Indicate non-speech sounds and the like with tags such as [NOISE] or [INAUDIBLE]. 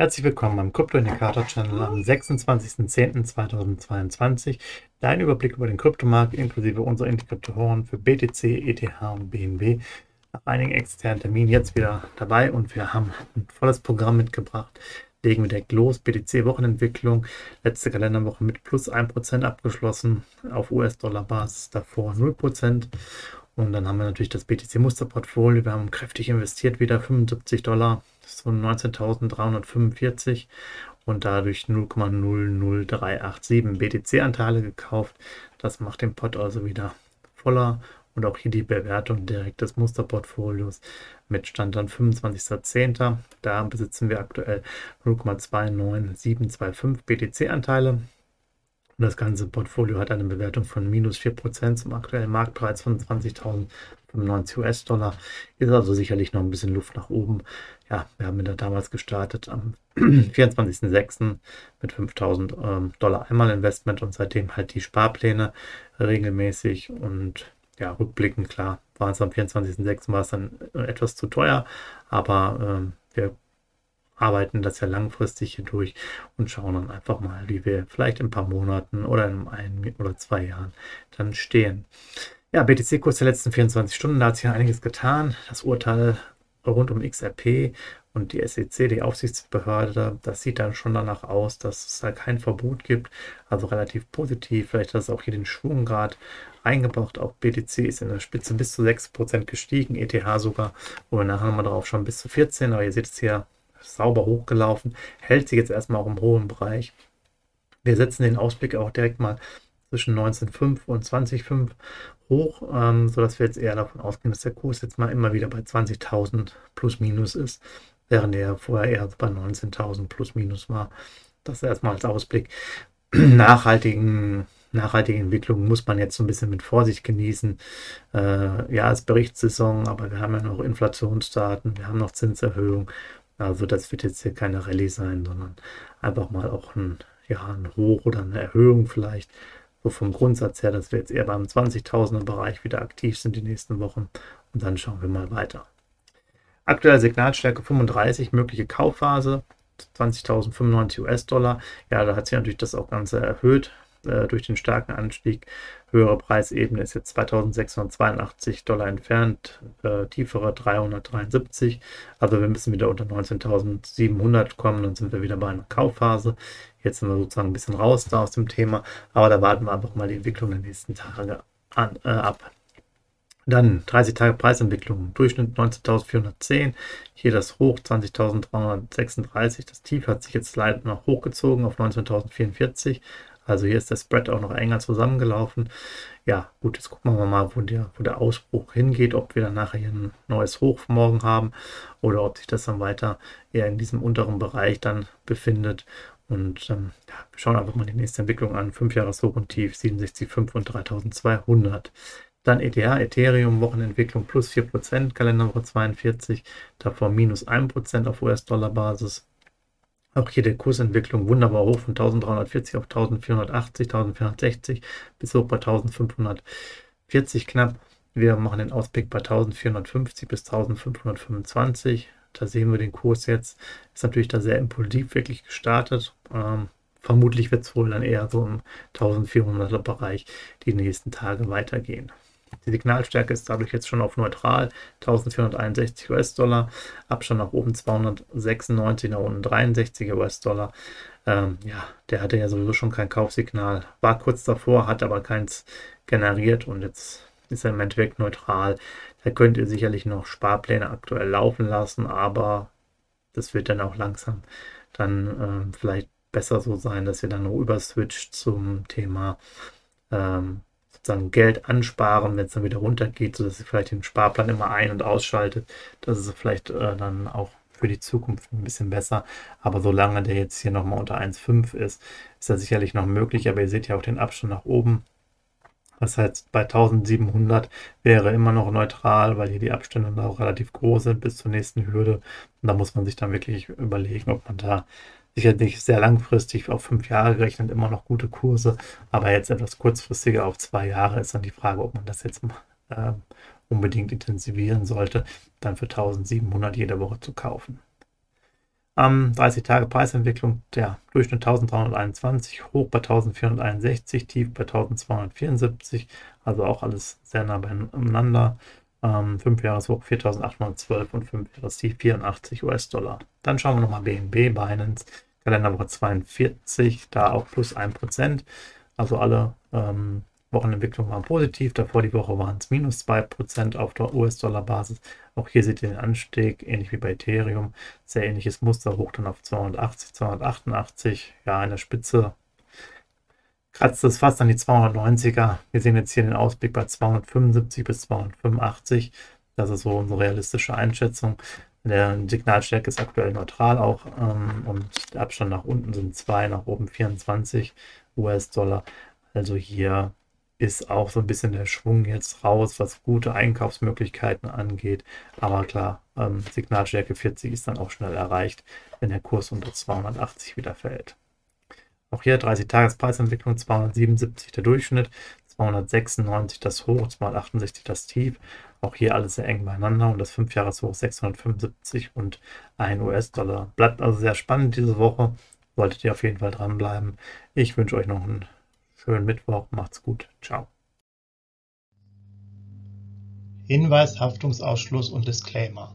Herzlich willkommen beim Krypto-Indikator-Channel am 26.10.2022. Dein Überblick über den Kryptomarkt inklusive unserer Indikatoren für BTC, ETH und BNB. Nach einigen externen Terminen jetzt wieder dabei und wir haben ein volles Programm mitgebracht. Legen wir direkt los. BTC-Wochenentwicklung. Letzte Kalenderwoche mit plus 1% abgeschlossen. Auf US-Dollar-Basis davor 0%. Und dann haben wir natürlich das BTC-Musterportfolio. Wir haben kräftig investiert, wieder 75 Dollar so 19.345 und dadurch 0,00387 BTC-Anteile gekauft. Das macht den Pot also wieder voller und auch hier die Bewertung direkt des Musterportfolios mit Stand dann 25.10. Da besitzen wir aktuell 0,29725 BTC-Anteile. Und das ganze Portfolio hat eine Bewertung von minus 4% zum aktuellen Marktpreis von 20.095 US-Dollar. Ist also sicherlich noch ein bisschen Luft nach oben. Ja, wir haben da damals gestartet am [CLEARS THROAT] 24.06. mit 5000 ähm, Dollar einmal Investment und seitdem halt die Sparpläne regelmäßig und ja, rückblickend klar, war es am 24.06. war es dann etwas zu teuer, aber ähm, wir arbeiten das ja langfristig hier durch und schauen dann einfach mal, wie wir vielleicht in ein paar Monaten oder in ein oder zwei Jahren dann stehen. Ja, BTC-Kurs der letzten 24 Stunden, da hat sich ja einiges getan. Das Urteil rund um XRP und die SEC, die Aufsichtsbehörde, das sieht dann schon danach aus, dass es da kein Verbot gibt. Also relativ positiv. Vielleicht hat es auch hier den Schwunggrad eingebracht. Auch BTC ist in der Spitze bis zu 6% gestiegen, ETH sogar, wo wir nachher nochmal drauf schauen, bis zu 14. Aber ihr seht es hier sauber hochgelaufen, hält sich jetzt erstmal auch im hohen Bereich. Wir setzen den Ausblick auch direkt mal zwischen 19,5 und 20,5 hoch, ähm, sodass wir jetzt eher davon ausgehen, dass der Kurs jetzt mal immer wieder bei 20.000 plus minus ist, während er vorher eher bei 19.000 plus minus war. Das erstmal als Ausblick. [CLEARS THROAT] Nachhaltigen, nachhaltige Entwicklung muss man jetzt so ein bisschen mit Vorsicht genießen. Äh, ja, es ist Berichtssaison, aber wir haben ja noch Inflationsdaten, wir haben noch Zinserhöhung also das wird jetzt hier keine Rallye sein, sondern einfach mal auch ein, ja, ein Hoch oder eine Erhöhung vielleicht. So vom Grundsatz her, dass wir jetzt eher beim 20.000er Bereich wieder aktiv sind die nächsten Wochen. Und dann schauen wir mal weiter. Aktuelle Signalstärke 35, mögliche Kaufphase 20.095 US-Dollar. Ja, da hat sich natürlich das auch Ganze erhöht äh, durch den starken Anstieg. Höhere Preisebene ist jetzt 2682 Dollar entfernt, äh, tiefere 373. Also wir müssen wieder unter 19.700 kommen, dann sind wir wieder bei einer Kaufphase. Jetzt sind wir sozusagen ein bisschen raus da aus dem Thema, aber da warten wir einfach mal die Entwicklung der nächsten Tage an, äh, ab. Dann 30 Tage Preisentwicklung, Durchschnitt 19.410, hier das Hoch 20.336, das Tief hat sich jetzt leider noch hochgezogen auf 19.044, also hier ist der Spread auch noch enger zusammengelaufen. Ja, gut, jetzt gucken wir mal, wo der, wo der Ausbruch hingeht, ob wir dann nachher ein neues Hoch morgen haben oder ob sich das dann weiter eher in diesem unteren Bereich dann befindet. Und ähm, ja, wir schauen einfach mal die nächste Entwicklung an. 5 Jahres Hoch und Tief 67,5 und 3200. Dann ETH, Ethereum, Wochenentwicklung plus 4%, Kalenderwoche 42, davor minus 1% auf US-Dollar-Basis. Auch hier die Kursentwicklung wunderbar hoch von 1340 auf 1480, 1460 bis hoch bei 1540 knapp. Wir machen den Ausblick bei 1450 bis 1525. Da sehen wir den Kurs jetzt. Ist natürlich da sehr impulsiv wirklich gestartet. Ähm, vermutlich wird es wohl dann eher so im 1400er Bereich die nächsten Tage weitergehen. Die Signalstärke ist dadurch jetzt schon auf neutral, 1461 US-Dollar, Abstand nach oben 296, nach unten 63 US-Dollar. Ähm, ja, der hatte ja sowieso schon kein Kaufsignal, war kurz davor, hat aber keins generiert und jetzt ist er im Endeffekt neutral. Da könnt ihr sicherlich noch Sparpläne aktuell laufen lassen, aber das wird dann auch langsam dann ähm, vielleicht besser so sein, dass ihr dann noch überswitcht zum Thema ähm, sozusagen Geld ansparen, wenn es dann wieder runtergeht, sodass sie vielleicht den Sparplan immer ein- und ausschaltet. Das ist vielleicht äh, dann auch für die Zukunft ein bisschen besser. Aber solange der jetzt hier nochmal unter 1,5 ist, ist das sicherlich noch möglich. Aber ihr seht ja auch den Abstand nach oben. Das heißt, bei 1700 wäre immer noch neutral, weil hier die Abstände auch relativ groß sind bis zur nächsten Hürde. Und da muss man sich dann wirklich überlegen, ob man da sicherlich sehr langfristig auf fünf Jahre gerechnet immer noch gute Kurse, aber jetzt etwas kurzfristiger auf zwei Jahre ist dann die Frage, ob man das jetzt äh, unbedingt intensivieren sollte, dann für 1700 jede Woche zu kaufen. Am 30 Tage Preisentwicklung der Durchschnitt 1321, hoch bei 1461, tief bei 1274, also auch alles sehr nah beieinander. Ähm, 5 Jahreshoch 4812 und 5 Jahrestief 84 US-Dollar. Dann schauen wir nochmal BNB, Binance, Kalenderwoche 42, da auch plus 1%. Also alle ähm, Wochenentwicklung war positiv. Davor die Woche waren es minus 2% auf der US-Dollar-Basis. Auch hier seht ihr den Anstieg, ähnlich wie bei Ethereum. Sehr ähnliches Muster, hoch dann auf 280, 288. Ja, in der Spitze kratzt es fast an die 290er. Wir sehen jetzt hier den Ausblick bei 275 bis 285. Das ist so unsere realistische Einschätzung. Der Signalstärke ist aktuell neutral auch ähm, und der Abstand nach unten sind 2, nach oben 24 US-Dollar. Also hier ist auch so ein bisschen der Schwung jetzt raus, was gute Einkaufsmöglichkeiten angeht. Aber klar, ähm, Signalstärke 40 ist dann auch schnell erreicht, wenn der Kurs unter 280 wieder fällt. Auch hier 30-Tages-Preisentwicklung, 277 der Durchschnitt, 296 das Hoch, 268 das Tief. Auch hier alles sehr eng beieinander und das 5-Jahres-Hoch 675 und 1 US-Dollar. Bleibt also sehr spannend diese Woche. Solltet ihr auf jeden Fall dranbleiben. Ich wünsche euch noch einen Schönen Mittwoch, macht's gut. Ciao. Hinweis, Haftungsausschluss und Disclaimer.